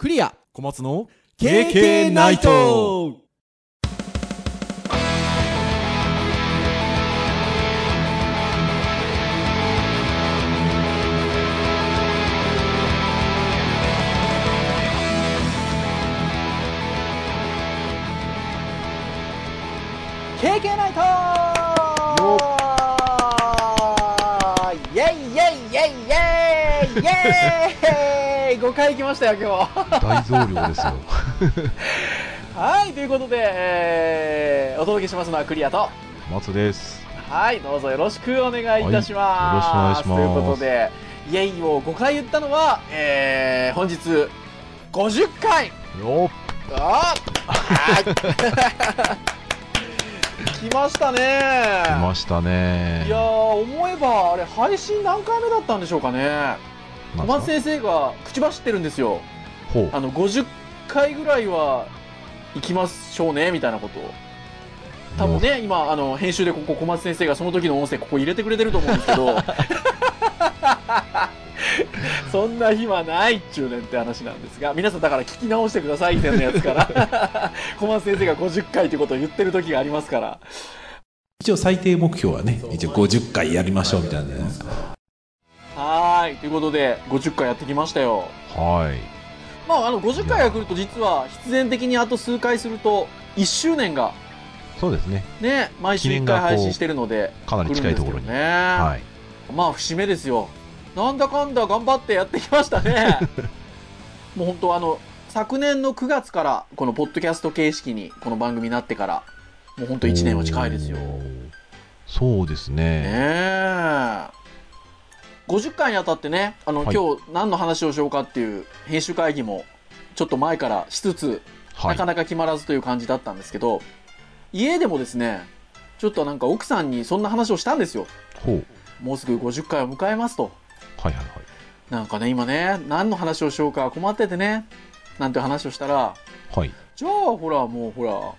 クリア。小松の KK ナイト。経験ナイト。イェイイェイイェイイェイイェイ5回来ましたよ今日。大増量ですよ。はいということで、えーお届けしますのはクリアと。松です。はいどうぞよろしくお願いいたします、はいよろしくお願いします。ということでイェイを5回言ったのは、えー本日50回。よあはい。来ましたね。来ましたね。いやー思えばあれ配信何回目だったんでしょうかね小松先生が口走ってるんですよ。あの50回ぐらいは行きましょうねみたいなことを。多分ね今あの編集でここ小松先生がその時の音声ここ入れてくれてると思うんですけど。そんな日はないっちゅうねんって話なんですが皆さんだから聞き直してください以前のやつから。小松先生が50回ということを言ってる時がありますから。一応最低目標はね一応50回やりましょうみたいなねはーいということで50回やってきましたよはい。まあ、あの50回が来ると実は必然的にあと数回すると1周年がそうですね。ね毎週1回配信してるのでかなり近いところに。はい。まあ節目ですよなんだかんだ頑張ってやってきましたね もう本当あの昨年の9月からこのポッドキャスト形式にこの番組になってからもう本当1年は近いですよそうですねね。え50回にあたってねあの、はい今日何の話をしようかっていう編集会議もちょっと前からしつつはないか。なか決まらずという感じだったんですけど家でもですねちょっとなんか奥さんにそんな話をしたんですよほう。もうすぐ50回を迎えますとはいはいはい。なんかね今ね何の話をしようか困っててねなんて話をしたらはい。じゃあほらもうほら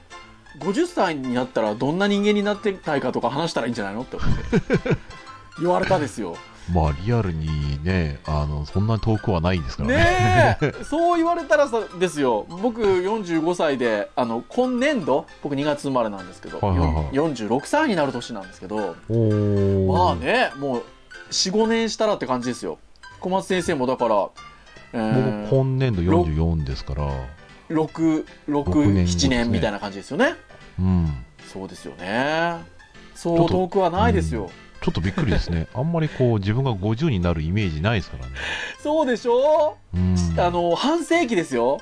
50歳になったらどんな人間になってたいかとか話したらいいんじゃないのって思って 言われたですよまあ、リアルにね、あの、そんなに遠くはないですからね。そう言われたらさですよ。僕45歳であの今年度僕2月生まれなんですけど、はいはいはい。よん46歳になる年なんですけど。まあねもう45年したらって感じですよ。小松先生もだから、え僕、今年度44ですから、ー、六年後です667ね年みたいな感じですよね。うん。そうですよね。そう遠くはないですよ、ちょっとびっくりですね。あんまりこう、自分が50になるイメージないですからね。そうでしょ、うん。あの半世紀ですよ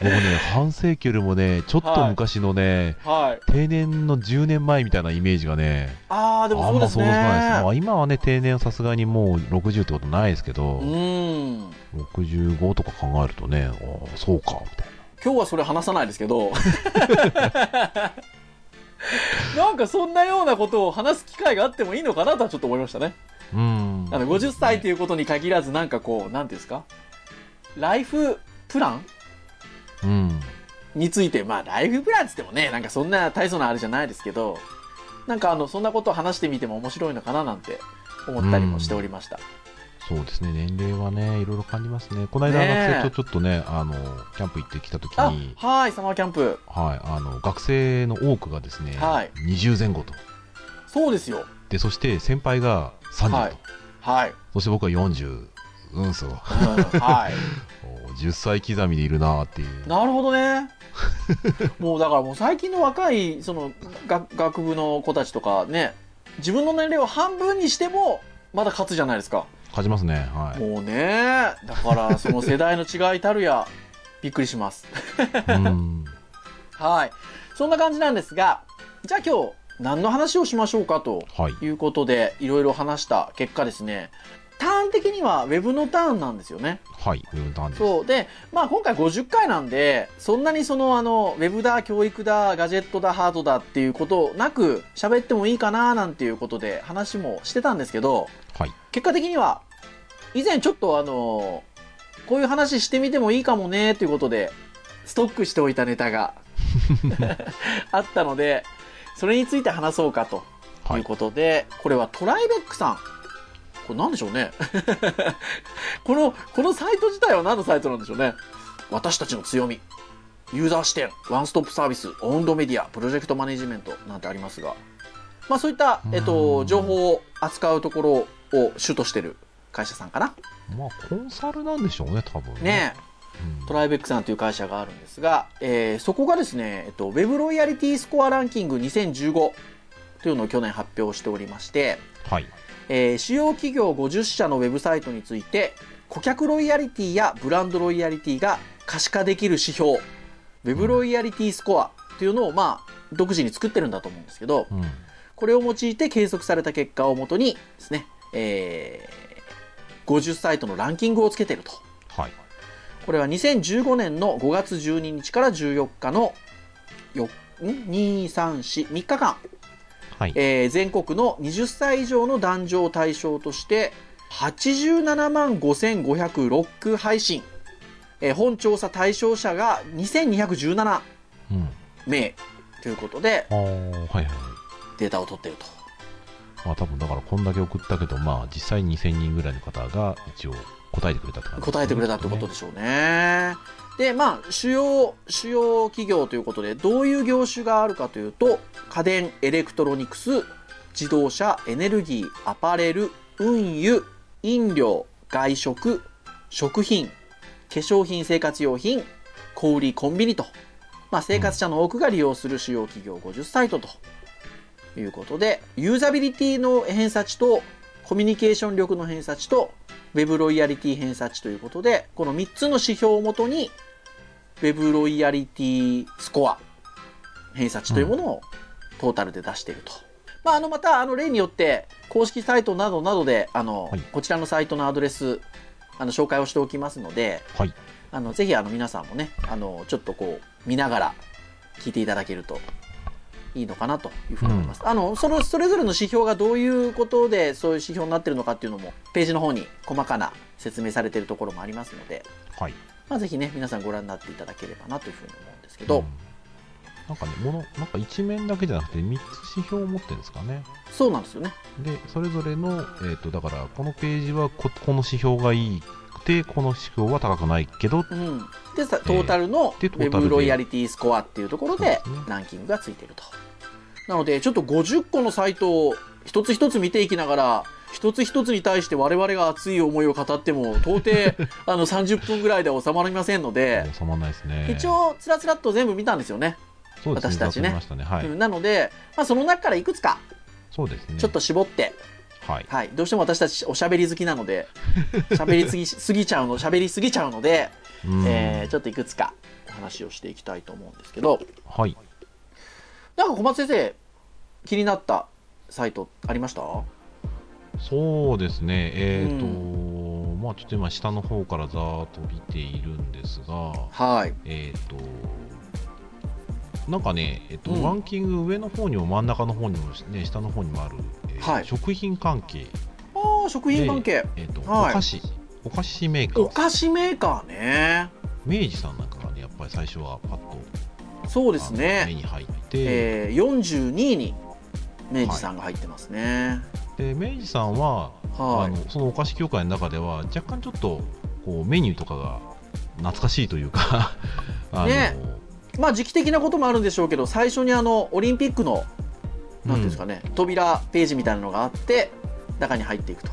僕ね、半世紀よりもね、ちょっと昔のね、はい定年の10年前みたいなイメージがね、ああでもあそうんですねま想像つかないです。まあ、今はね、定年はさすがにもう60ってことないですけど、うん65とか考えるとね、ああそうか、みたい今日はそれ話さないですけど なんかそんなようなことを話す機会があってもいいのかなとはちょっと思いましたねな。うん。あの50歳ということに限らずなんかこうなんていうんですかライフプラン？うん。についてまあライフプランっつってもねなんかそんな大層なあれじゃないですけどなんかあのそんなことを話してみても面白いのかななんて思ったりもしておりました、そうですね、年齢はね、いろいろ感じますね。この間、ねえ学生とちょっとね、あの、キャンプ行ってきたときあに、はいサマーキャンプはい、あの、学生の多くがですね、はい20前後と。そうですよで、そして先輩が30と。はいはい、そして僕は40、うんそう。うんはい お10歳刻みでいるなっていう。なるほどね。もうだからもう最近の若いその学学部の子たちとかね自分の年齢を半分にしてもまだ勝つじゃないですか。勝ちますね。はい。もうねだからその世代の違いたるや びっくりします。うん。はい。そんな感じなんですがじゃあ今日何の話をしましょうかとはい。いうことでいろいろ話した結果ですねターン的にはウェブのターンなんですよね。はい。ウェブターンです。そうで、まあ、今回50回なんでそんなにそのあのウェブだ教育だガジェットだハードだっていうことなく喋ってもいいかななんていうことで話もしてたんですけどはい。結果的には以前ちょっとあのこういう話してみてもいいかもねということでストックしておいたネタが あったのでそれについて話そうかとはい。いうことで、これはトライベックさん。これ何でしょうね。このこのサイト自体は何のサイトなんでしょうね。私たちの強み、ユーザー視点、ワンストップサービス、オウンドメディア、プロジェクトマネジメントなんてありますが、まあそういった、えっと、情報を扱うところを主としてる会社さんかな。まあ、コンサルなんでしょうね、多分ねうんトライベックさんという会社があるんですが、えーそこがですね、えっと、ウェブロイヤリティスコアランキング2015というのを去年発表しておりまして、はい。えー主要企業50社のウェブサイトについて顧客ロイヤリティやブランドロイヤリティが可視化できる指標ウェブロイヤリティスコアというのをまあ独自に作ってるんだと思うんですけどうん。これを用いて計測された結果をもとにですね、えー50サイトのランキングをつけてるとはい。これは2015年の5月12日から14日のよん？234 3日間はい。えー全国の20歳以上の男女を対象として87万5506配信、えー本調査対象者が2217うん。名ということでああ、はいはいはい。データを取っているとまあ多分だからこんだけ送ったけど、まあ実際2000人ぐらいの方が一応答えてくれたって感じね、答えてくれたってことでしょうね。で、まあ、主要、主要企業ということで、どういう業種があるかというと、家電、エレクトロニクス、自動車、エネルギー、アパレル、運輸、飲料、外食、食品、化粧品、生活用品、小売、コンビニと、まあ、生活者の多くが利用する主要企業50サイトと。いうことで、ユーザビリティの偏差値と、コミュニケーション力の偏差値と、ウェブロイヤリティ偏差値ということで、この3つの指標をもとに、ウェブロイヤリティスコア、偏差値というものをトータルで出していると。まあ、あの、また、あの、例によって、公式サイトなどなどで、あの、はいこちらのサイトのアドレス、あの、紹介をしておきますので、はい。あの、ぜひ、あの、皆さんもね、あの、ちょっとこう、見ながら聞いていただけるといいのかなというふうに思います。あの、その、それぞれの指標がどういうことで、そういう指標になってるのかっていうのも、ページの方に細かな説明されているところもありますので、はい。まあ、ぜひね、皆さんご覧になっていただければなというふうに思うんですけど、うんなんかね、もの、なんか一面だけじゃなくて3つ指標を持ってるんですかね。そうなんですよね。で、それぞれの、えっ、と、だから、このページはこ、この指標がいいくて、この指標は高くないけど、うん。で、さトータルのウェブロイヤリティスコアっていうところでランキングがついていると。なので、ちょっと50個のサイトを一つ一つ見ていきながら、一つ一つに対して我々が熱い思いを語っても、到底、あの、30分ぐらいでは収まりませんので、収まらないですね。一、応、つらつらっと全部見たんですよね。ね、私たちねね。はい。うんなので、まあ、その中からいくつか、そうですね。ちょっと絞って、はい。はい。どうしても私たちおしゃべり好きなので、喋りすぎ、すぎちゃうの、喋りすぎちゃうので、うんえーちょっといくつかお話をしていきたいと思うんですけど、はい。なんか小松先生、気になったサイトありました？そうですね、えっ、と、うまあちょっと今、下の方からざーっと見ているんですが、はい。えっ、と、なんかね、えっとうん。ランキング上の方にも真ん中の方にも、ね、下の方にもある、えーはい。食品関係、ああ、食品関係。えっとはい。お菓子、お菓子メーカー、お菓子メーカーね。明治さんなんかがね、やっぱり最初はパッとそうですあの目ね。に入って、えー、42位に明治さんが入ってますね。で明治さんは、はい。あのそのお菓子業界の中では、若干ちょっとこうメニューとかが懐かしいというか、あのねまあ時期的なこともあるんでしょうけど、最初にあの、オリンピックの、なんですかね、扉ページみたいなのがあって、中に入っていくと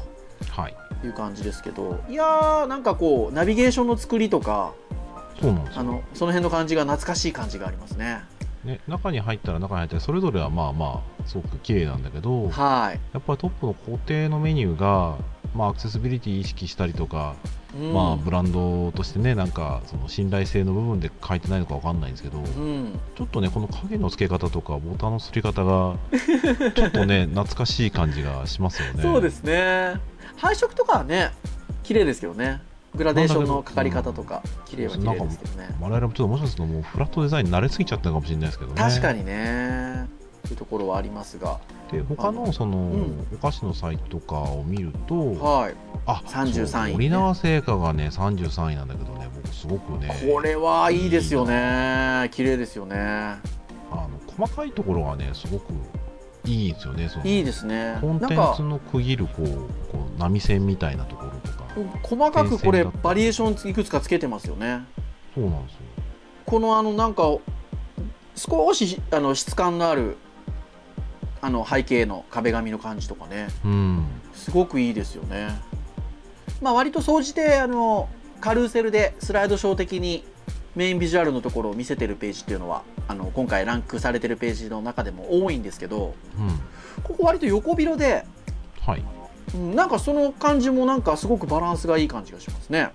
はい、いう感じですけど、いやー、なんかこう、ナビゲーションの作りとか、そうなんですよ。あの、その辺の感じが懐かしい感じがありますね。ね、中に入ったら中に入ったらそれぞれはまあまあすごく綺麗なんだけどはい。やっぱりトップの固定のメニューが、まあ、アクセシビリティ意識したりとか、うんまあ、ブランドとしてねなんかその信頼性の部分で書いてないのかわかんないんですけどうん。ちょっとねこの影の付け方とかボタンの擦り方がちょっとね 懐かしい感じがしますよねそうですね。配色とかはね、綺麗ですけどね。グラデーションのかかり方とか、綺麗は綺麗ですけどね。我々もちょっともしかするともうフラットデザインに慣れすぎちゃったのかもしれないですけどね確かにね。というところはありますが。で他のその、うんお菓子のサイトとかを見ると、はい。あ33そう位ね森永製菓がね33位なんだけどね僕すごくねこれはいいですよね。綺麗ですよね。あの細かいところがねすごくいいですよねそのいいですね。コンテンツ、の区切るこうこう波線みたいなところ細かくこれバリエーションいくつかつけてますよね。そうなんですよ。このあのなんか少しあの質感のあるあの背景の壁紙の感じとかね。うん。すごくいいですよね。まあ割と総じてあのカルーセルでスライドショー的にメインビジュアルのところを見せてるページっていうのはあの今回ランクされてるページの中でも多いんですけどうん。ここ割と横広で、はい。うん、なんかその感じもなんかすごくバランスがいい感じがしますね。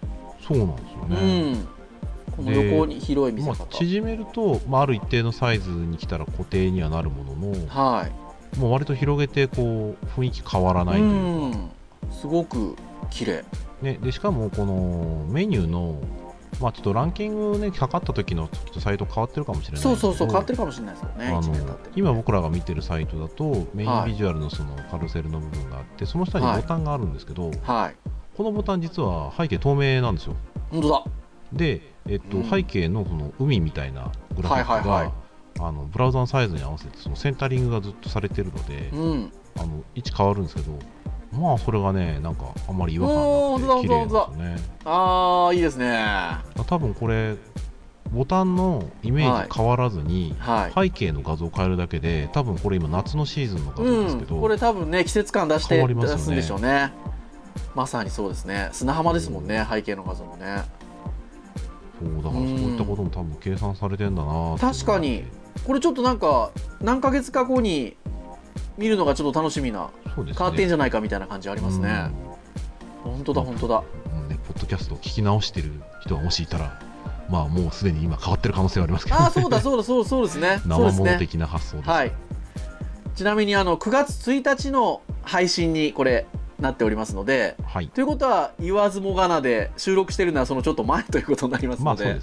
そうなんですようね、ん、この横に広い見せま方、あ、縮めると、まあ、ある一定のサイズに来たら固定にはなるもののはい。もう割と広げてこう雰囲気変わらないというか、うん。すごく綺麗。ね、でしかもこのメニューの、まあ、ちょっとランキングね測った時の時とサイト変わってるかもしれないそうそうそう変わってるるかもしれないですよねあ1年経の今僕らが見てるサイトだとメインビジュアルのそのカルセルの部分があってその下にボタンがあるんですけど、はい。このボタン実は背景透明なんですよ。本当だ。で、えっとうん。背景のその海みたいなグラフィックが、あのブラウザのサイズに合わせてそのセンタリングがずっとされてるので、うん。あの位置変わるんですけどまあそれがねなんかあんまり違和感なくて綺麗なん本ですよね。ああいいですね。多分これボタンのイメージ変わらずに、はい。背景の画像を変えるだけで多分これ今夏のシーズンの画像うんですけど、これ多分ね季節感出して変わりますよね。出すんでしょうね。まさにそうですね。砂浜ですもんね背景の画像もね。そうだからそういったことも多分計算されてんだなって。確かに。これちょっとなんか何ヶ月か後に見るのがちょっと楽しみなね。変わってんじゃないかみたいな感じありますね。本当だ本当だ。うんね、ポッドキャストを聞き直してる人がもしいたら、まあもうすでに今変わってる可能性はありますけど、ああそうだそうだそう そうですね。生物的な発想です。はい。ちなみにあの9月1日の配信にこれなっておりますのではい。ということは言わずもがなで収録してるのはそのちょっと前ということになりますまので。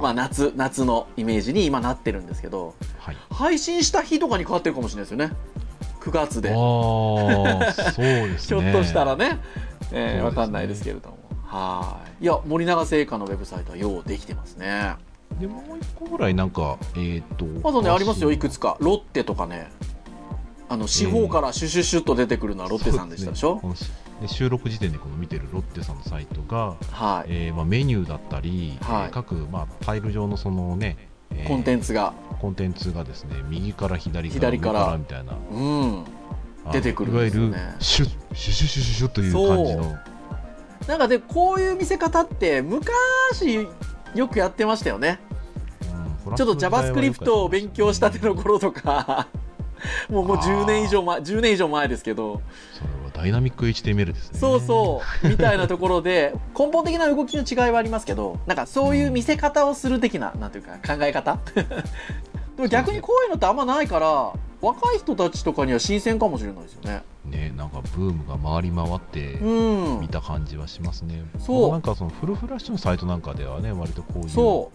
まあ夏夏のイメージに今なってるんですけどはい。配信した日とかに変わってるかもしれないですよね9月で、そうですね。ひょっとしたらね。えーね。わかんないですけれども。はい。いや森永製菓のウェブサイトはようできてますね。で、もう一個ぐらいなんか、えっ、と。まだねありますよ。い。くつつか。ロッテとかね。あの四方からシュシュシュッと出てくるのはロッテさんでしたでしょ、このしで収録時点でこの見てるロッテさんのサイトが、はい、えーまあ、メニューだったり、はい。えー各、まあ、タイル上のそのね、えーコンテンツが。コンテンツがですね右から左から左から。上みたいな。うん。出てくるね。いわゆるシュッシュシュシュシュシュという感じの。なんかでこういう見せ方って昔よくやってましたよね。うん。ちょっと JavaScript を勉強したての頃とかもうもう10年以上前10年以上前ですけど。それはダイナミック HTML ですね。そうそう。みたいなところで 根本的な動きの違いはありますけどなんかそういう見せ方をする的ななんていうか考え方。でも逆にこういうのってあんまないから若い人たちとかには新鮮かもしれないですよね。ねなんかブームが回り回ってうん。見た感じはしますね、そう。なんかそのフルフラッシュのサイトなんかではね割とこういう動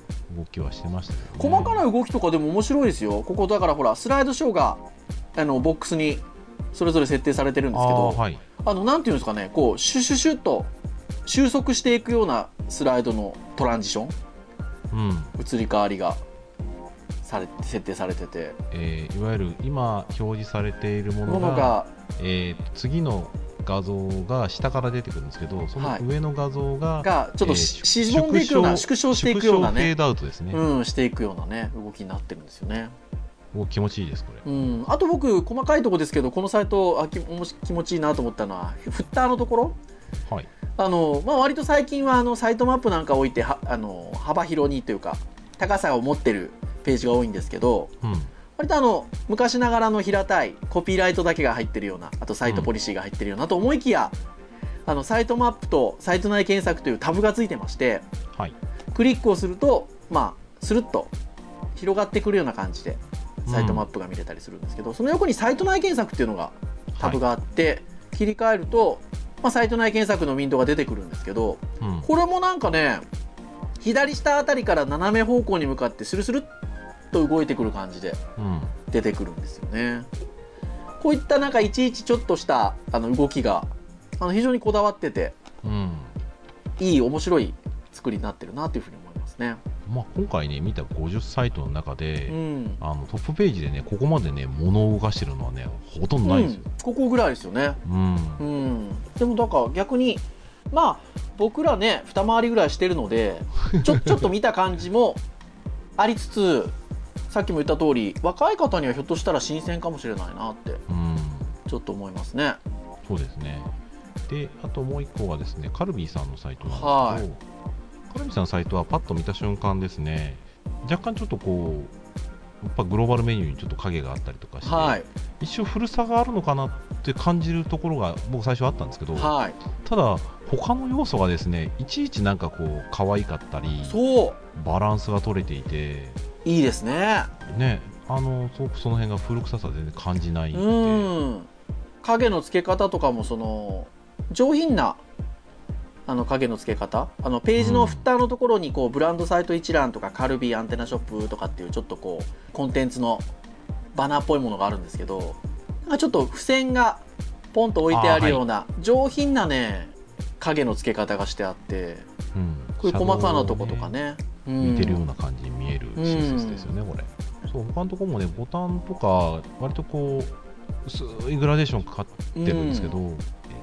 きはしてましたね、細かな動きとかでも面白いですよ。ここだからほらスライドショーがあのボックスにそれぞれ設定されてるんですけどあーはい。あのなんていうんですかねこうシュシュシュッと収束していくようなスライドのトランジション。うん。移り変わりがされ設定されてて。えーいわゆる今表示されているものがものがえー次の画像が下から出てくるんですけどそのはい上の画像が、がちょっとし、しぼんでいくような縮小していくようなね。フェードアウトですね、うんしていくようなね動きになってるんですよね。お気持ちいいですこれ、うん。あと僕細かいとこですけどこのサイトあきおもし気持ちいいなと思ったのはフッターのところ。はい。あの、まあ、割と最近はあのサイトマップなんか置いてはあの幅広にというか高さを持ってるページが多いんですけどうん。割とあの昔ながらの平たいコピーライトだけが入ってるようなあとサイトポリシーが入ってるようなと思いきや、あのサイトマップとサイト内検索というタブがついてましてはい。クリックをするとまあスルッと広がってくるような感じでサイトマップが見れたりするんですけど、その横にサイト内検索っていうのがタブがあって、切り替えると、まあ、サイト内検索のウィンドウが出てくるんですけどうん。これもなんかね左下あたりから斜め方向に向かってスルスルっと動いてくる感じでうん。出てくるんですよね。こういったなんかいちいちちょっとしたあの動きがあの非常にこだわっててうん。いい面白い作りになってるなというふうに思いますね。まあ、今回ね見た50サイトの中で、うん。あのトップページでねここまでね物を動かしてるのはねほとんどないんですよ、うん。ここぐらいですよね。うん。うん。でもだから逆にまあ僕らね二回りぐらいしてるのでちょちょっと見た感じもありつつさっきも言った通り若い方にはひょっとしたら新鮮かもしれないなってうん。ちょっと思いますね。そうですね。で、あともう一個はですね、カルビーさんのサイトなんですけど、はい。カルビーさんのサイトはパッと見た瞬間ですね、若干ちょっとこう、やっぱグローバルメニューにちょっと影があったりとかして、はい。一瞬古さがあるのかなって感じるところが僕最初あったんですけど、はい。ただ他の要素がですねいちいちなんかこう可愛かったりバランスが取れていていいですね。ねあのすごくその辺が古臭さ全然感じないうん。影の付け方とかもその上品なあの影の付け方？あのページのフッターのところにこうブランドサイト一覧とかカルビーアンテナショップとかっていうちょっとこうコンテンツのバナーっぽいものがあるんですけどなんかちょっと付箋がポンと置いてあるような上品なね影の付け方がしてあってうん。こういう細かなとことかね。うん。似てるような感じに見える親切ですよね、これ。そう他のところもねボタンとか割とこう薄いグラデーションかかってるんですけど、えー、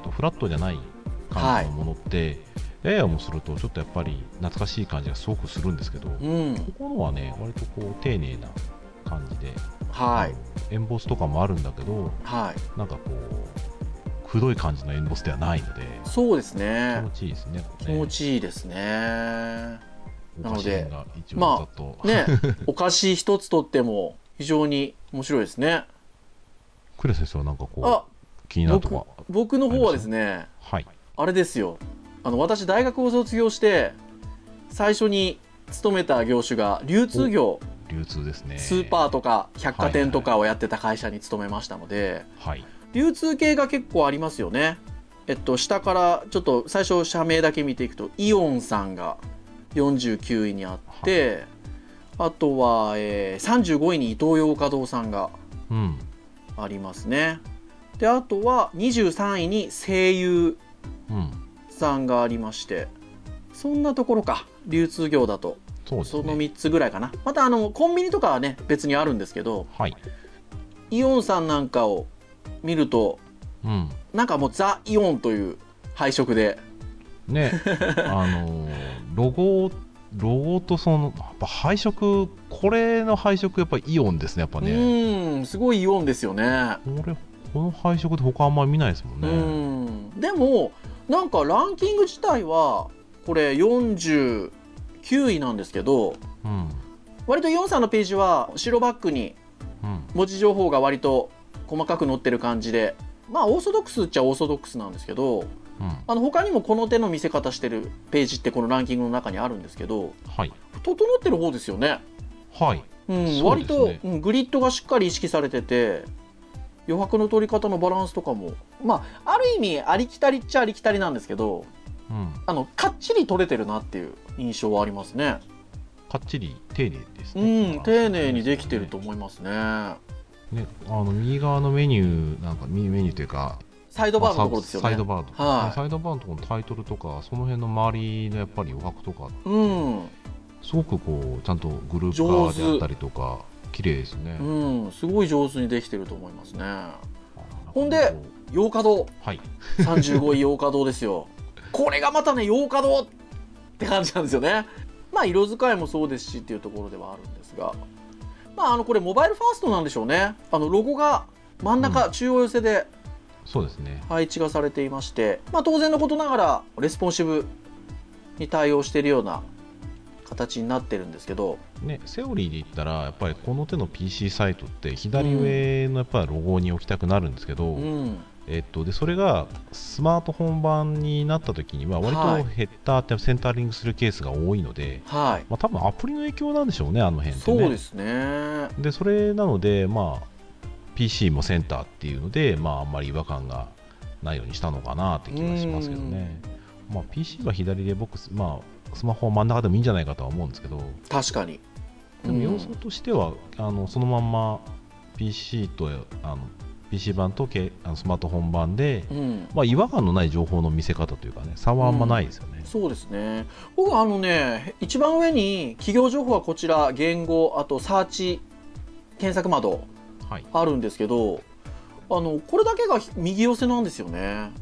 とフラットじゃない感じのものって、ややもするとちょっとやっぱり懐かしい感じがすごくするんですけど、こうん。このはね割とこう丁寧な感じで、はい。エンボスとかもあるんだけどはい。なんかこうくどい感じのエンボスではないのでそうです気ね持ちいいですね。気持ちいいですねお菓子編が一まあね お菓子一つとっても非常に面白いですね。クレ先生はなんかこあう気になるとこ僕の方はですねはい。あれですよ。あの私大学を卒業して最初に勤めた業種が流通業。流通ですね。スーパーとか百貨店とかをやってた会社に勤めましたのではい。流通系が結構ありますよね。えっと下からちょっと最初社名だけ見ていくとイオンさんが49位にあってあとは、えー35位にイトーヨーカドーさんがうん。ありますね。であとは23位に声優うんさんがありましてそんなところか。流通業だと。そね。その3つぐらいかな。またあのコンビニとかはね別にあるんですけどはい。イオンさんなんかを見るとうん。なんかもうザ・イオンという配色でね あのーロゴロゴとそのやっぱ配色これの配色やっぱイオンですねやっぱうね。ーんすごいイオンですよね。これこの配色で他あんまり見ないですもんうねん。でもなんかランキング自体はこれ49位なんですけどうん。割とイオンさんのページは白バックにうん。文字情報が割と細かく載ってる感じでまあオーソドックスっちゃオーソドックスなんですけどうん。あの他にもこの手の見せ方してるページってこのランキングの中にあるんですけどはい。整ってる方ですよね、はい。うんそう割とグリッドがしっかり意識されてて余白の取り方のバランスとかもまあある意味ありきたりっちゃありきたりなんですけどうん。あのかっちり取れてるなっていう印象はありますね。かっちり丁寧ですうね。ん丁寧にできてると思いますね。ねあの右側のメニューなんか右メニューというかサイドバーのところですよね。サイドバーとか、はい。ねサイドバーのところのタイトルとかその辺の周りのやっぱり余白とかうん。すごくこうちゃんとグループ化であったりとか綺麗ですね、うん。すごい上手にできてると思いますね。あほんでヨーカ堂。はい。35位ヨーカ堂ですよ。これがまたね洋華堂って感じなんですよね。まあ色使いもそうですしっていうところではあるんですが。まああのこれモバイルファーストなんでしょうね。あのロゴが真ん中、うん。中央寄せでそうですね。配置がされていまして、まあ、当然のことながらレスポンシブに対応しているような形になってるんですけど。ねセオリーで言ったらやっぱりこの手の PC サイトって左上のやっぱりロゴに置きたくなるんですけど、うん。えっと、でそれがスマートフォン版になった時には割はい。とヘッダーってセンタリングするケースが多いので、はい。まあ、多分アプリの影響なんでしょうねあの辺ってね。そうですね。でそれなので、まあ、PC もセンターっていうので、まあ、あんまり違和感がないようにしたのかなって気がしますけどね、まあ、PC は左で僕、まあ、スマホは真ん中でもいいんじゃないかとは思うんですけど。確かに。でも要素としては、あのそのまんま PC とあの PC 版とけあのスマートフォン版で、うん、うんまあ、違和感のない情報の見せ方というかね差はあんまないですよね、そうですね。僕はあのね一番上に企業情報はこちら言語あとサーチ検索窓。はいあるんですけどあのこれだけが右寄せなんですよね。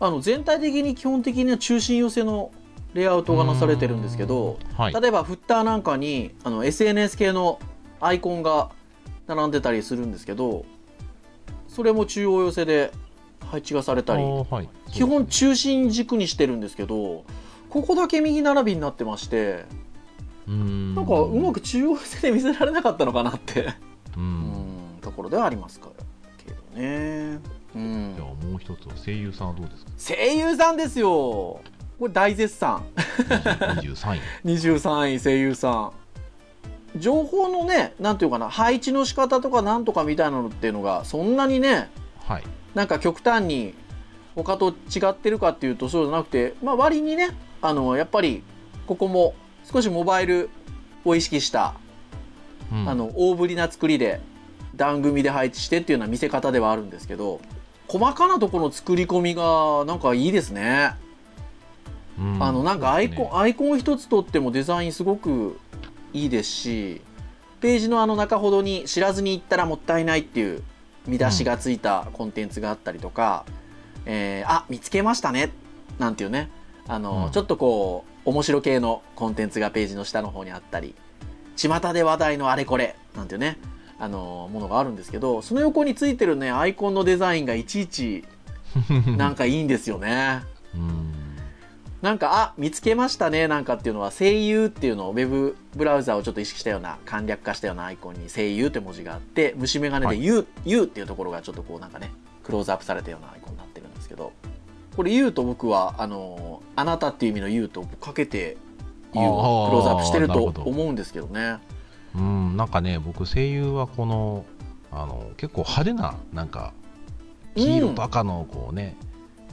あの全体的に基本的には中心寄せのレイアウトがなされてるんですけど、はい、例えばフッターなんかにあの SNS 系のアイコンが並んでたりするんですけどそれも中央寄せで配置がされたり、はい、基本中心軸にしてるんですけどここだけ右並びになってましてうん。なんかうまく中央寄せで見せられなかったのかなってううん。んところではありますからけどね。うん。ではもう一つは声優さんはどうですか？声優さん。ですよこれ大絶賛20 23位 23位声優さん。情報のねなんていうかな配置の仕方とかなんとかみたいなのっていうのがそんなにねはい。なんか極端に他と違ってるかっていうとそうじゃなくて、まあ、割にねあのやっぱりここも少しモバイルを意識した、うんあの大ぶりな作りで番組で配置してっていうような見せ方ではあるんですけど細かなところの作り込みがなんかいいですね。うん。あのなんかアイコン、アイコン一つとってもデザインすごくいいですしページのあの中ほどに知らずに行ったらもったいないっていう見出しがついたコンテンツがあったりとか、えーあ見つけましたね。なんていうね。あの、うん。ちょっとこう面白系のコンテンツがページの下の方にあったり巷で話題のあれこれなんていうねあのものがあるんですけどその横についてるねアイコンのデザインがいちいち なんかいいんですよね。うんなんか、あ、見つけましたね、なんかっていうのは、声優っていうのを、ウェブブラウザをちょっと意識したような、簡略化したようなアイコンに、声優って文字があって、虫眼鏡ではい U、っていうところがちょっとこうなんかね、クローズアップされたようなアイコンになってるんですけど、これ U と僕は、あの、あなたっていう意味の U とかけて、クローズアップしてると思うんですけどね。うん、なんかね、僕、声優はこの、あの結構派手な、なんか、黄色と赤のこうね、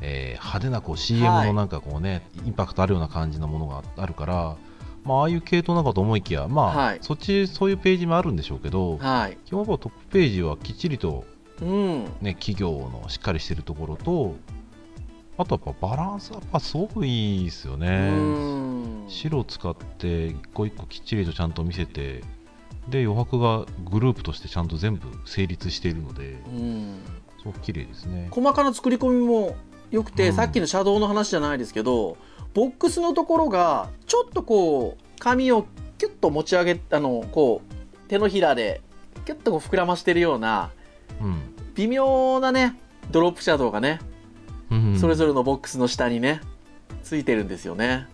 えー派手なこう CM はいのなんかこうね、インパクトあるような感じのものがあるから、まあ、ああいう系統なのかと思いきや、まあ、はいそっち、そういうページもあるんでしょうけど、はい。基本はトップページはきっちりと、うん。ね、企業のしっかりしてるところと、あとやっぱバランスはやっぱすごくいいですようね。ん。白を使って一個一個きっちりとちゃんと見せてで余白がグループとしてちゃんと全部成立しているのでうん。すごく綺麗ですね細かな作り込みも良くて、うんさっきのシャドウの話じゃないですけどボックスのところがちょっとこう紙をキュッと持ち上げあのこう手のひらでキュッとこう膨らましてるようなうん微妙なねドロップシャドウがね、うんそれぞれのボックスの下にねついてるんですよね。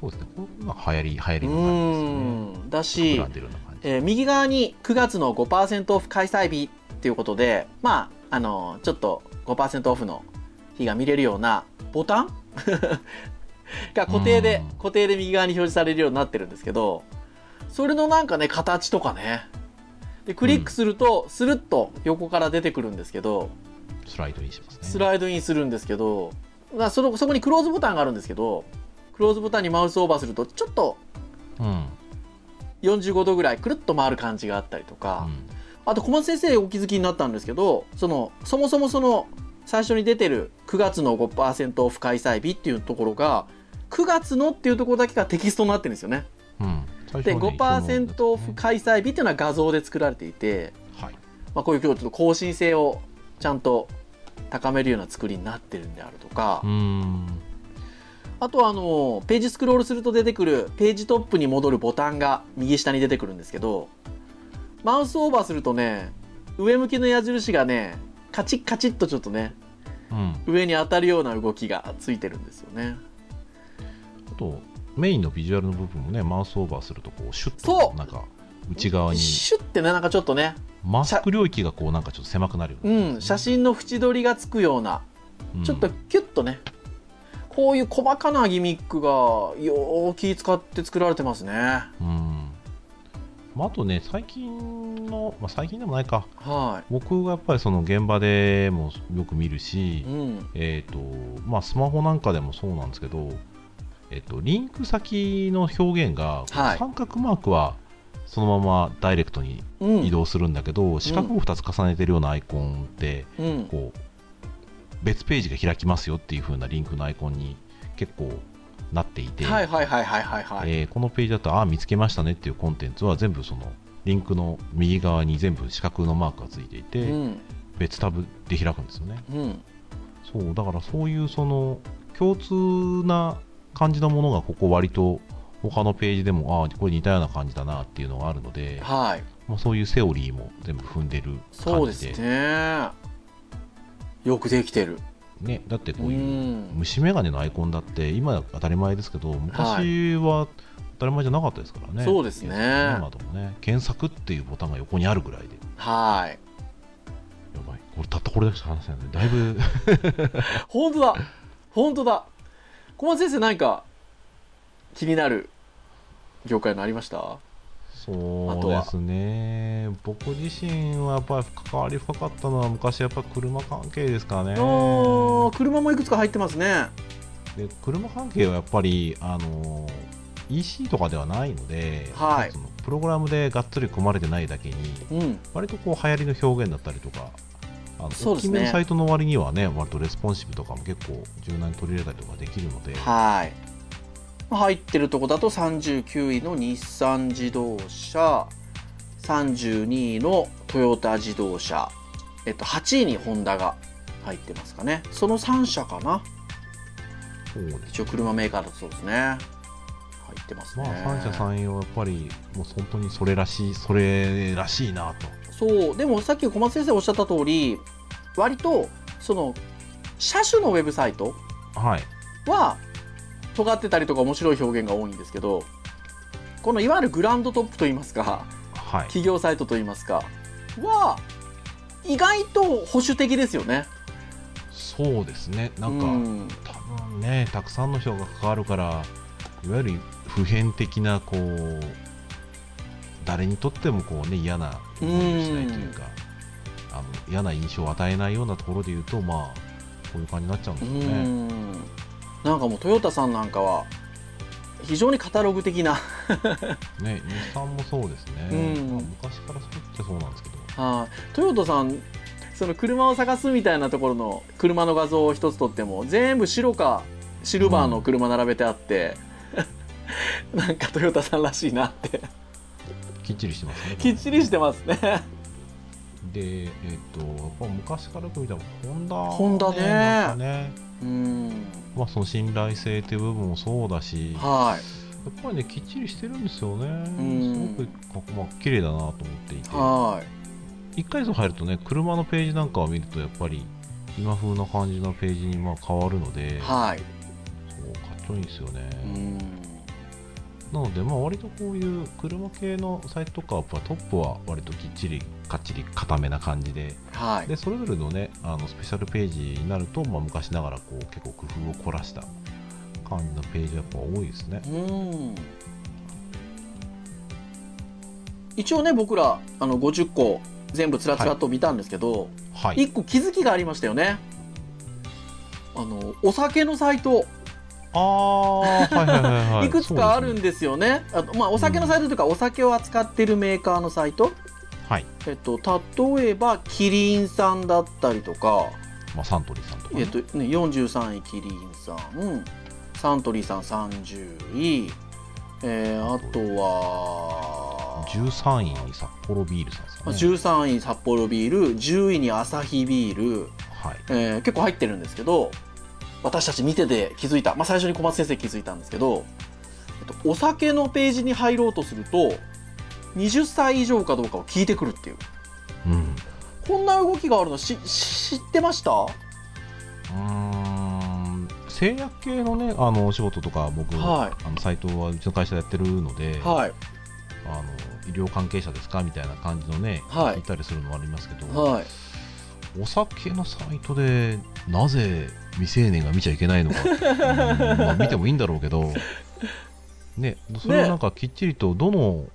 そうですね。これまあ流行り流行うりの感じですよね。ん。だしえー右側に9月の5%オフ開催日っていうことで、まあ、あのちょっと5%オフの日が見れるようなボタン？が固定でうん、固定で右側に表示されるようになってるんですけど、それのなんかね、形とかね。で、クリックすると、スルッと横から出てくるんですけど、スライドインしますね。スライドインするんですけど、まあそのそこにクローズボタンがあるんですけど、クローズボタンにマウスオーバーすると、ちょっとうん45度ぐらいくるっと回る感じがあったりとか、あと小松先生お気づきになったんですけどそのそもそもその最初に出てる9月の5%オフ開催日っていうところが9月のっていうところだけがテキストになってるんですよね。うん。ではね5%オフ開催日っていうのは画像で作られていて、はい。まあ、こういうちょっと更新性をちゃんと高めるような作りになってるんであるとか、うん。あとはあのページスクロールすると出てくるページトップに戻るボタンが右下に出てくるんですけどマウスオーバーするとね上向きの矢印がねカチッカチッとちょっとねうん。上に当たるような動きがついてるんですよね。あとメインのビジュアルの部分もねマウスオーバーするとこうシュッとなんか内側に。シュッてねなんかちょっとねマスク領域がこうなんかちょっと狭くなるようねん写真の縁取りがつくような。うん。ちょっとキュッとね。こういう細かなギミックがよー気使って作られてますね。うん。まあ、あとね、最近の、まあ、最近でもないか、は僕がやっぱりその現場でもよく見るい、しう、ん、えっ、と、まあ、スマホなんかでもそうなんですけど、えっ、と、リンク先の表現が、はい。三角マークはそのままダイレクトにうん。移動するんだけど、四角を2つ重ねてるようなアイコンって、うん。こう、別ページが開きますよっていう風なリンクのアイコンに結構なっていて、はいはいはいはいはいはい、えーこのページだと、ああ、見つけましたねっていうコンテンツは全部そのリンクの右側に全部四角のマークがついていて、うん。別タブで開くんですよね。うん。そうだからそういうその共通な感じのものがここ割と他のページでもああこれ似たような感じだなっていうのがあるので、はい。まあ、そういうセオリーも全部踏んでるそうですね。よくできてる。ねだってこうういうん。虫眼鏡のアイコンだって今当たり前ですけど昔は当たり前じゃなかったですからね、そうですね。今でもね。検索っていうボタンが横にあるぐらいで。はい。やばい。これたったこれだけしか話せないのでだいぶ 本当だ。本当だ。小松先生何か気になる業界のありました？そうですね。僕自身はやっぱり関わり深かったのは昔やっぱり車関係ですかね。車もいくつか入ってますね。で車関係はやっぱりあの EC とかではないので、はい。そのプログラムでがっつり組まれてないだけにうん。割とこう流行りの表現だったりとかあのそうですね。大きめのサイトの割にはね割とレスポンシブとかも結構柔軟に取り入れたりとかできるのではい入ってるとこだと39位の日産自動車32位のトヨタ自動車。えっと8位にホンダが入ってますかね。その3社かな。一応車メーカーだとそうですね。入ってますね。まあ三者三様やっぱりもう本当にそれらしいそれらしいなと。そう。でもさっき小松先生おっしゃった通り割とその車種のウェブサイトはい。は尖ってたりとか面白い表現が多いんですけどこのいわゆるグランドトップといいますかはい。企業サイトといいますかは意外と保守的ですよね。そうですね。なんか、うん。多分ねたくさんの人が関わるからいわゆる普遍的なこう誰にとってもこうね嫌な思いをしないというかあの嫌な印象を与えないようなところで言うとまあこういう感じになっちゃうんでうすよね。んなんかもうトヨタさんなんかは非常にカタログ的な。ね日産もそうですね、うん。まあ、昔からそうってそうなんですけど。はい。トヨタさんその車を探すみたいなところの車の画像を一つ撮っても全部白かシルバーの車並べてあって、なんかトヨタさんらしいなって。きっちりしてますね。きっちりしてますね。で、えっ、と、やっぱ昔からよく見たら、ホンダ、ホンダね。ね、うん。まあ、その信頼性っていう部分もそうだし、やはい。っぱりね、きっちりしてるんですよね。ん。すごく、まあ、綺麗だなと思っていて、はい。一回以上入るとね、車のページなんかを見ると、やっぱり、今風な感じのページにまあ変わるので、はい。そうかっちょいいですよね。うんなので、まあ、割とこういう車系のサイトとかは、トップは割ときっちり、かっちり固めな感じで、はいでそれぞれのねあのスペシャルページになると、まあ、昔ながらこう結構工夫を凝らした感じのページがやっぱ多いですね。うん一応ね僕らあの50個全部つらつらと見たんですけど、はい。一個気づきがありましたよねあのお酒のサイトああ、はいはいはいはい。いくつかあるんでですよねあとまあお酒のサイトというか、お酒を扱ってるメーカーのサイト。はい。えっと例えばキリンさんだったりとか、まあ、サントリーさんとか、ね。えっとね、43位キリンさんサントリーさん30位、えーあとは13位に札幌ビールさんですかね。13位札幌ビール10位にアサヒビール、はい。えー結構入ってるんですけど私たち見てて気づいた、まあ、最初に小松先生気づいたんですけど、えっと、お酒のページに入ろうとすると20歳以上かどうかを聞いてくるっていう。うん。こんな動きがあるのしし知ってました？うーん。製薬系のね、あのお仕事とか、僕、はい。あのサイトはうちの会社でやってるので、はい。あの医療関係者ですか？みたいな感じのね、はい。聞いたりするのもありますけど、はいお酒のサイトでなぜ未成年が見ちゃいけないのか、うんまあ、見てもいいんだろうけど、ね、それをなんかきっちりとどの、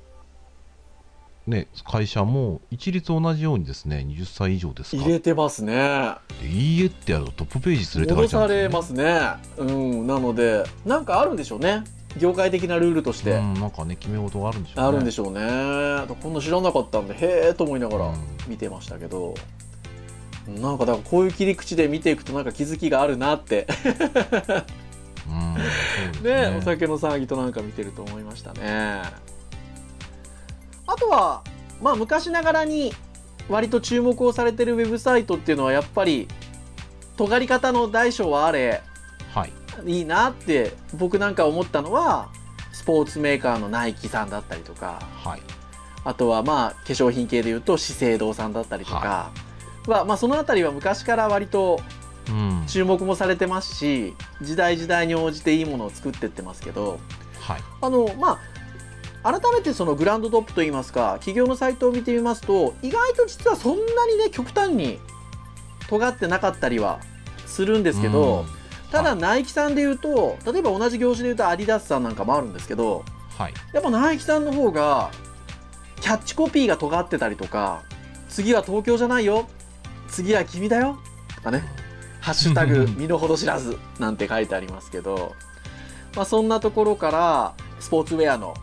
ね、会社も一律同じようにですね20歳以上ですか。入れてますね。でいいえってやるとトップページ連れて書戻いちゃうんですよ、ね、ますね。うん。なのでなんかあるんでしょうね。業界的なルールとして、うん、なんかね決め事があるんでしょうね。あるんでしょうね。こんな知らなかったんでへえと思いながらうん。見てましたけど、なんかだからこういう切り口で見ていくとなんか気づきがあるなって。うんね。ねお酒の騒ぎとなんか見てると思いましたね。あとはまあ昔ながらに割と注目をされてるウェブサイトっていうのはやっぱり尖り方の大小はあれはい。いいなって僕なんか思ったのはスポーツメーカーのナイキさんだったりとか。はい。あとはまあ化粧品系でいうと資生堂さんだったりとか。は、まあ、その辺りは昔から割とうん。注目もされてますし時代時代に応じていいものを作ってってますけどはい。あのまあ改めてそのグランドトップといいますか企業のサイトを見てみますと意外と実はそんなにね極端に尖ってなかったりはするんですけど、うん。ただはナイキさんで言うと例えば同じ業種で言うとアディダスさんなんかもあるんですけどはい。やっぱナイキさんの方がキャッチコピーが尖ってたりとか次は東京じゃないよ次は君だよ。とかね。ハッシュタグ身の程知らずなんて書いてありますけど、まあ、そんなところからスポーツウェアの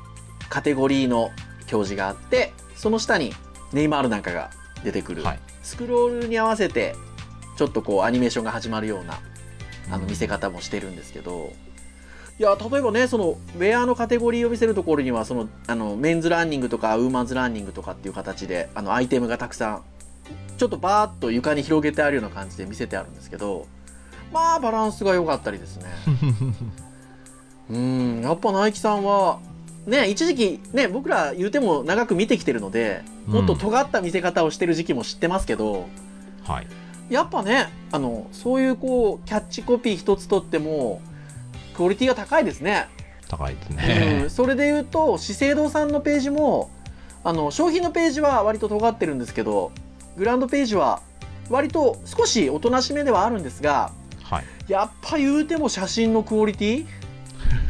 カテゴリーの表示があってその下にネイマールなんかが出てくる、はい。スクロールに合わせてちょっとこうアニメーションが始まるようなあの見せ方もしてるんですけど、いや例えばねそのウェアのカテゴリーを見せるところにはそのあのメンズランニングとかウーマンズランニングとかっていう形であのアイテムがたくさんちょっとバーッと床に広げてあるような感じで見せてあるんですけどまあバランスが良かったりですね。うんやっぱナイキさんはね一時期ね僕ら言うても長く見てきてるのでもっと尖った見せ方をしてる時期も知ってますけど、はい。やっぱねあのそういうこうキャッチコピー一つとってもクオリティが高いですね。高いですうねん、それで言うと資生堂さんのページもあの商品のページは割と尖ってるんですけどグランドページは割と少しおとなしめではあるんですがはい。やっぱ言うても写真のクオリティ？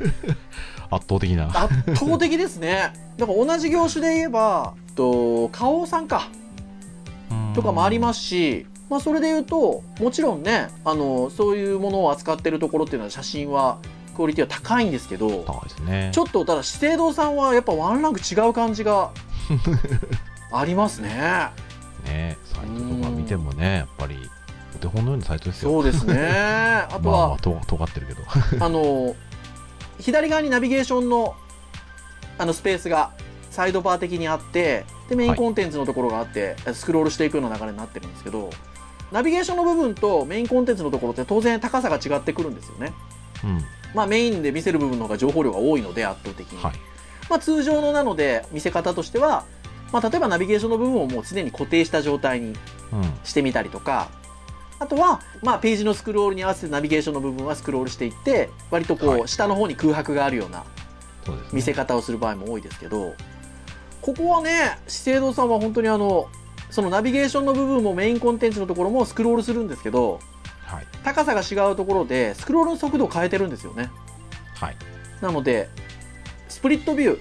圧倒的な。圧倒的ですね。だから同じ業種で言えばと花王さんか。とかもありますすし、まあ、それで言うともちろんねあのそういうものを扱ってるところっていうのは写真はクオリティは高いんですけど高いですね。ちょっとただ資生堂さんはやっぱワンランク違う感じが ありますね。ねサイトとか見てもねやっぱりお手本のようなサイトですよ。そうですね。あとは、まあまあと尖ってるけど。あの左側にナビゲーションのあのスペースがサイドバー的にあってでメインコンテンツのところがあって、スクロールしていくような流れになってるんですけどナビゲーションの部分とメインコンテンツのところって当然高さが違ってくるんですよね。うん。まあ、メインで見せる部分の方が情報量が多いので圧倒的に、はい。まあ、通常のなので見せ方としては、まあ、例えばナビゲーションの部分をもう常に固定した状態にうん。してみたりとかあとは、まあ、ページのスクロールに合わせてナビゲーションの部分はスクロールしていって割とこう、はい。下の方に空白があるような見せ方をする場合も多いですけどここはね資生堂さんは本当にあのそのナビゲーションの部分もメインコンテンツのところもスクロールするんですけどはい。高さが違うところでスクロールの速度を変えてるんですよね。はい。なのでスプリットビュー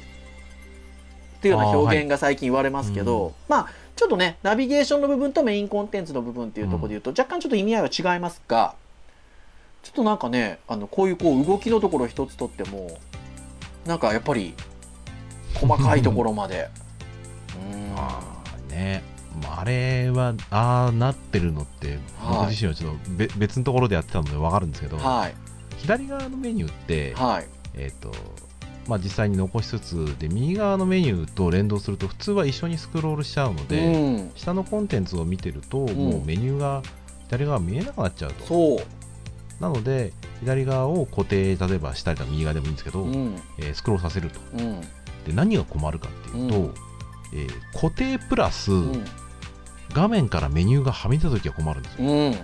っていうような表現が最近言われますけど、はい。まあちょっとねナビゲーションの部分とメインコンテンツの部分っていうところで言うと、若干ちょっと意味合いは違いますがちょっとなんかねあのこういうこう動きのところ一つとってもなんかやっぱり細かいところまで。うん。まあね。まああれはああなってるのってはい。僕自身はちょっとべ別のところでやってたので分かるんですけど、はい。左側のメニューって、はい。えっ、とまあ実際に残しつつで右側のメニューと連動すると普通は一緒にスクロールしちゃうので、うん。下のコンテンツを見てると、もうメニューが左側見えなくなっちゃうと。そう。なので左側を固定例えば下か右側でもいいんですけど、うん。えースクロールさせると。うん。で何が困るかっていうと、うん。えー固定プラス、うん。画面からメニューがはみ出た時は困るんですよ。うん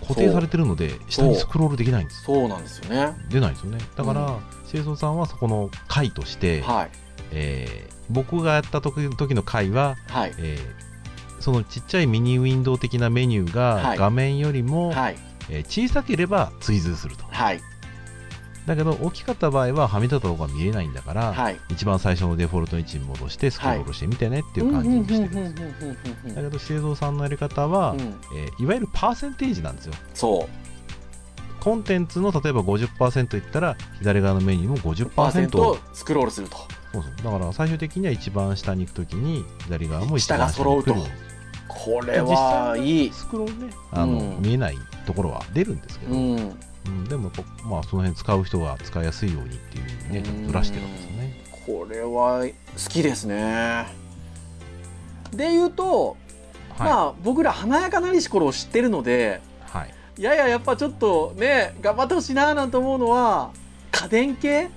固定されてるので下にスクロールできないんです。そうなんですよね。出ないですよね。だから、うん。清掃さんはそこの回として、はい。えー僕がやった時時の回は、はい。えーそのちっちゃいミニウィンドウ的なメニューはい。が画面よりも、はい。えー小さければ追随すると。はいだけど大きかった場合ははみ出たところが見えないんだから、はい。一番最初のデフォルト位置に戻してスクロールしてみてねっていう感じにしてるんですよ。だけど製造さんのやり方は、うん。えーいわゆるパーセンテージなんですよ。そう。コンテンツの例えば50%いったら左側のメニューも50%をスクロールすると。そうそう。だから最終的には一番下に行くときに左側も一番下に来る。これはいい。スクロールねあの、うん。見えないところは出るんですけど、うんうんでもまあその辺使う人が使いやすいようにっていうねちょっとずらしてるんですよね。これは好きですね。で言うと、はい、まあ僕ら華やかなりし頃を知ってるのではい。やややっぱちょっとね頑張ってほしいななんて思うのは家電系？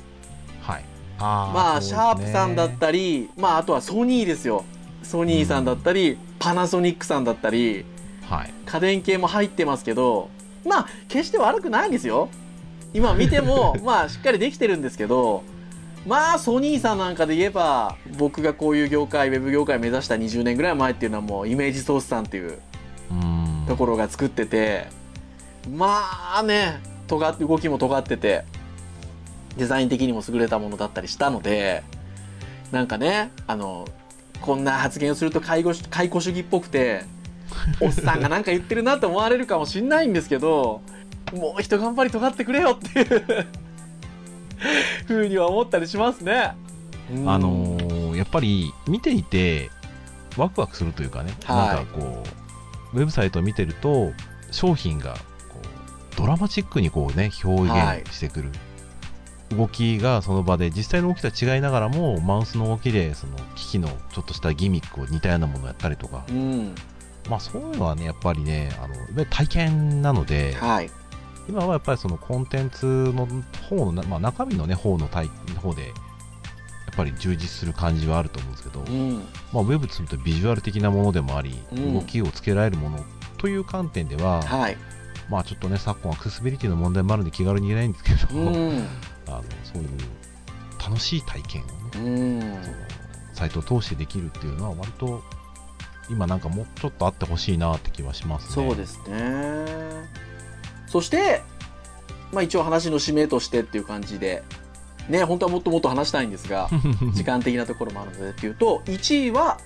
はい。あまあ、ね。ャープさんだったりまああとはソニーですよ。ソニーさんだったり、パナソニックさんだったりはい。家電系も入ってますけどまあ決して悪くないんですよ。今見ても まあしっかりできてるんですけどまあソニーさんなんかで言えば僕がこういう業界ウェブ業界目指した20年ぐらい前っていうのはもうイメージソースさんっていううん。ところが作っててまあね尖って動きも尖っててデザイン的にも優れたものだったりしたのでなんかねあのこんな発言をすると介護解雇主義っぽくておっさんがなんか言ってるなと思われるかもしんないんですけどもう一頑張り尖ってくれよっていうふうには思ったりしますね。うん。あのーやっぱり見ていてワクワクするというかね、はい。なんかこうウェブサイトを見てると商品がこうドラマチックにこうね表現してくる、動きがその場で実際の動きとは違いながらもマウスの動きでその機器のちょっとしたギミックを似たようなものをやったりとか、うんまあそういうのはねやっぱりねあの体験なので、はい。今はやっぱりそのコンテンツの方のな、まあ、中身のね方の体方でやっぱり充実する感じはあると思うんですけど、うん。まあ、ウェブとするとビジュアル的なものでもあり、うん。動きをつけられるものという観点では、はい。まあちょっとね昨今アクセシビリティの問題もあるんで気軽に言えないんですけど、うん。あのそういう楽しい体験をね、うん。そのサイトを通してできるっていうのは割と今なんかもうちょっとあってほしいなって気はしますね。そうですね。そして、まあ、一応話の締めとしてっていう感じでね本当はもっともっと話したいんですが 時間的なところもあるのでっていうと1位は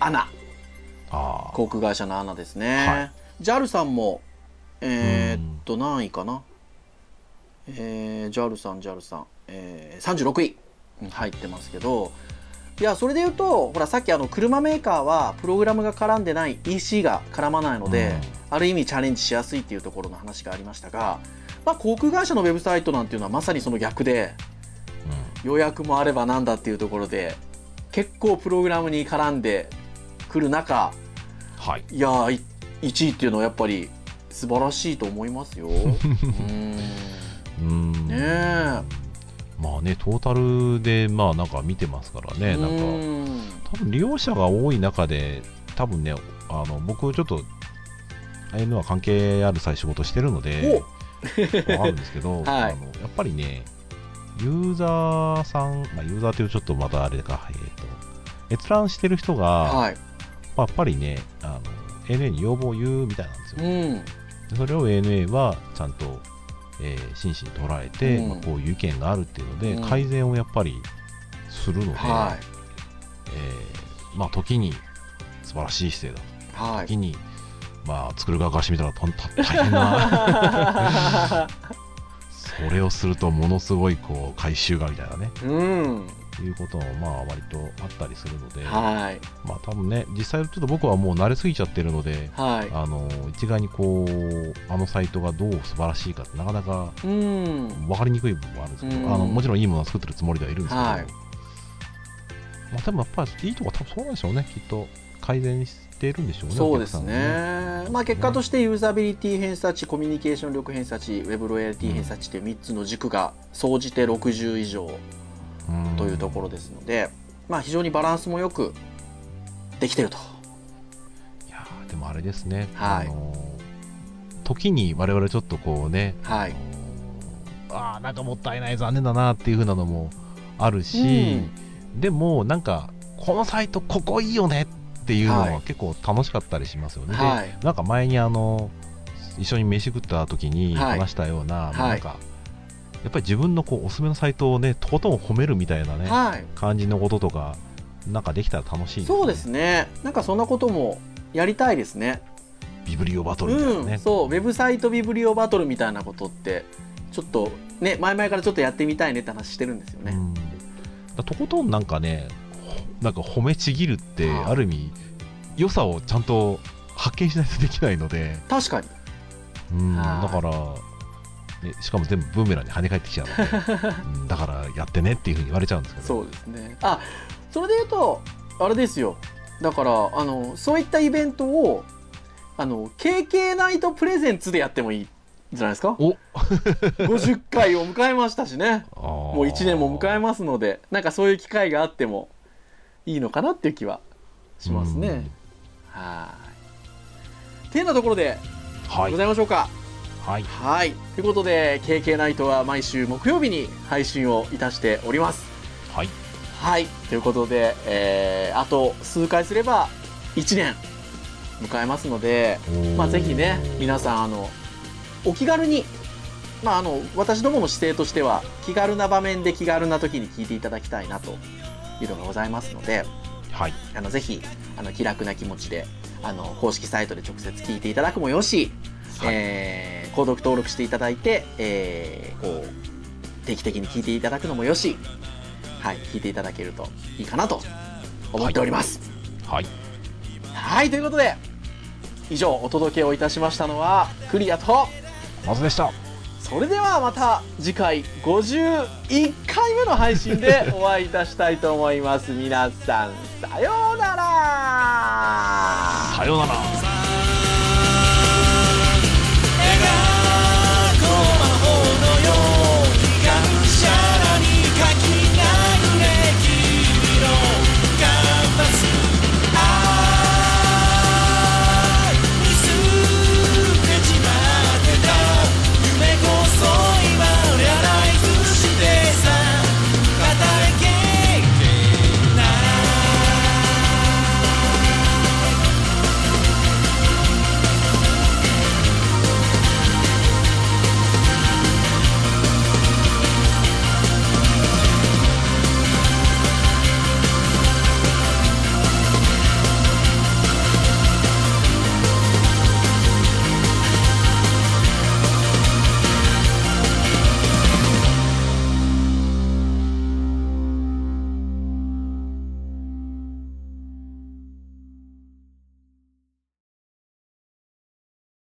アナ。航空会社のアナですね、はい。JAL さんもえーっと何位かな？えー、JAL さん JAL さん、えー、36位うん入ってますけどいやそれで言うとほらさっきあの車メーカーはプログラムが絡んでない EC が絡まないので、ある意味チャレンジしやすいっていうところの話がありましたが、まあ、航空会社のウェブサイトなんていうのはまさにその逆で予約もあればなんだっていうところで結構プログラムに絡んでくる中はい。いやーい1位っていうのはやっぱり素晴らしいと思いますよ。うん。ねえまあねトータルでまあなんか見てますからねなんか。うん多分利用者が多い中で多分ねあの僕ちょっとああいうのは関係ある際仕事してるのでわかるんですけど、はい。あのやっぱりねユーザーさん、まあ、ユーザーというとちょっとまたあれか、えー、と閲覧してる人が、はい。まあやっぱりねあの ANA に要望を言うみたいなんですよ、うん。でそれを ANA はちゃんと、えー真摯に捉えて、うん。まあ、こういう意見があるっていうので、うん。改善をやっぱりするので、はえーまあ、時に素晴らしい姿勢だ。いはい。時に、まあ、作る側からしてみたら大変な。それをするとものすごいこう回収がみたいなね。うんいうこともまあ割とあったりするので、はい。まあ多分ね実際ちょっと僕はもう慣れすぎちゃってるのではい。あの一概にこうあのサイトがどう素晴らしいかってなかなかうん。分かりにくい部分もあるんですけど、うん。あのもちろんいいものを作ってるつもりではいるんですけど、はい。まあ、でもやっぱりいいとこは多分そうなんでしょうねきっと。改善しているんでしょうねそうですお客さんね。まあ結果としてユーザビリティ偏差値コミュニケーション力偏差値ウェブロイヤリティ偏差値という3つの軸が総じて60以上。うんというところですので、まあ非常にバランスもよくできてると。いやーでもあれですね、はい。あのー時に我々ちょっとこうね、はい。ああーなんかもったいない残念だなっていう風なのもあるし、でもなんかこのサイトここいいよねっていうのはい。は結構楽しかったりしますよね、ではい。なんか前にあの一緒に飯食った時にはい。話したような、い。なんかやっぱり自分のこうおすすめのサイトをねとことん褒めるみたいなね、はい。感じのこととかなんかできたら楽しいね。そうですね。なんかそんなこともやりたいですね。ビブリオバトルみたいなね、うん、そう。ウェブサイトビブリオバトルみたいなことってちょっとね前々からちょっとやってみたいねって話してるんですよね、うん。だとことんなんかねほなんか褒めちぎるってはい。ある意味良さをちゃんと発見しないとできないので、確かに。うん、はい。だから、ね、しかも全部ブーメランに跳ね返ってきちゃうので、うんだからやってねっていうふうに言われちゃうんですけど。そうですね。あそれで言うとあれですよ。だからあのそういったイベントをあの KK ナイトプレゼンツでやってもいいじゃないですか。お。50回を迎えましたしね。ももう1年も迎えますのでなんかそういう機会があってもいいのかなっていう気はしますね。はい。てなところではい。ございましょうかはい。はい。ということで KK ナイトは毎週木曜日に配信をいたしております。はい。はい。ということで、えーあと数回すれば1年迎えますのでまあ、ぜひね皆さんあのお気軽に、まあ、あの私どもの姿勢としては気軽な場面で気軽な時に聞いていただきたいなというのがございますのではい。あのぜひあの気楽な気持ちであの公式サイトで直接聞いていただくもよし、はい。えー購読登録していただいて、えーこう。定期的に聞いていただくのもよし、はい、聞いていただけるといいかなと思っております。はい。はい、ということで以上お届けをいたしましたのはクリアとまずでした。それではまた次回51回目の配信で お会いいたしたいと思います。皆さんさようなら。さようなら